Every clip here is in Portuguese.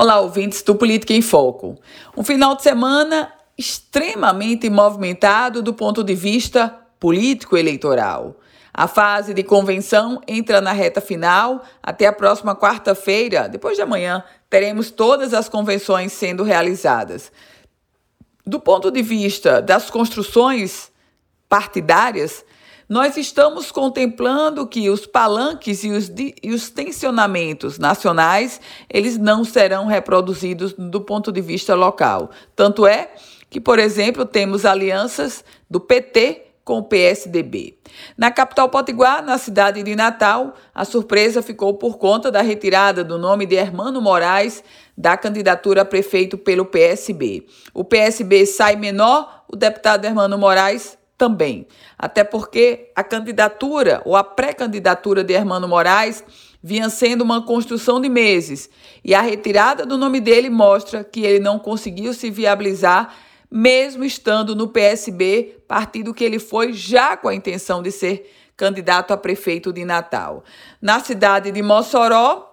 Olá, ouvintes do Política em Foco. Um final de semana extremamente movimentado do ponto de vista político-eleitoral. A fase de convenção entra na reta final. Até a próxima quarta-feira, depois de amanhã, teremos todas as convenções sendo realizadas. Do ponto de vista das construções partidárias, nós estamos contemplando que os palanques e os, e os tensionamentos nacionais, eles não serão reproduzidos do ponto de vista local. Tanto é que, por exemplo, temos alianças do PT com o PSDB. Na capital potiguar, na cidade de Natal, a surpresa ficou por conta da retirada do nome de Hermano Moraes da candidatura a prefeito pelo PSB. O PSB sai menor, o deputado Hermano Moraes também. Até porque a candidatura ou a pré-candidatura de Hermano Moraes vinha sendo uma construção de meses e a retirada do nome dele mostra que ele não conseguiu se viabilizar, mesmo estando no PSB, partido que ele foi já com a intenção de ser candidato a prefeito de Natal. Na cidade de Mossoró,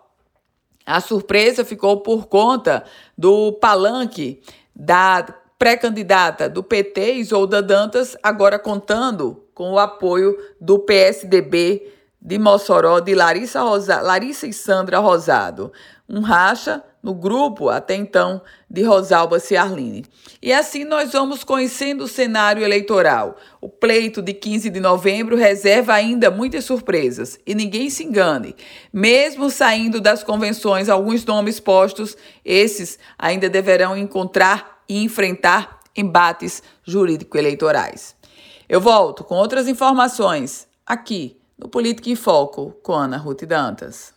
a surpresa ficou por conta do palanque da pré-candidata do PT, Isolda Dantas, agora contando com o apoio do PSDB de Mossoró, de Larissa, Rosa, Larissa e Sandra Rosado. Um racha no grupo, até então, de Rosalba Ciarline. E assim nós vamos conhecendo o cenário eleitoral. O pleito de 15 de novembro reserva ainda muitas surpresas. E ninguém se engane, mesmo saindo das convenções alguns nomes postos, esses ainda deverão encontrar e enfrentar embates jurídico-eleitorais. Eu volto com outras informações aqui no Política em Foco com Ana Ruth Dantas.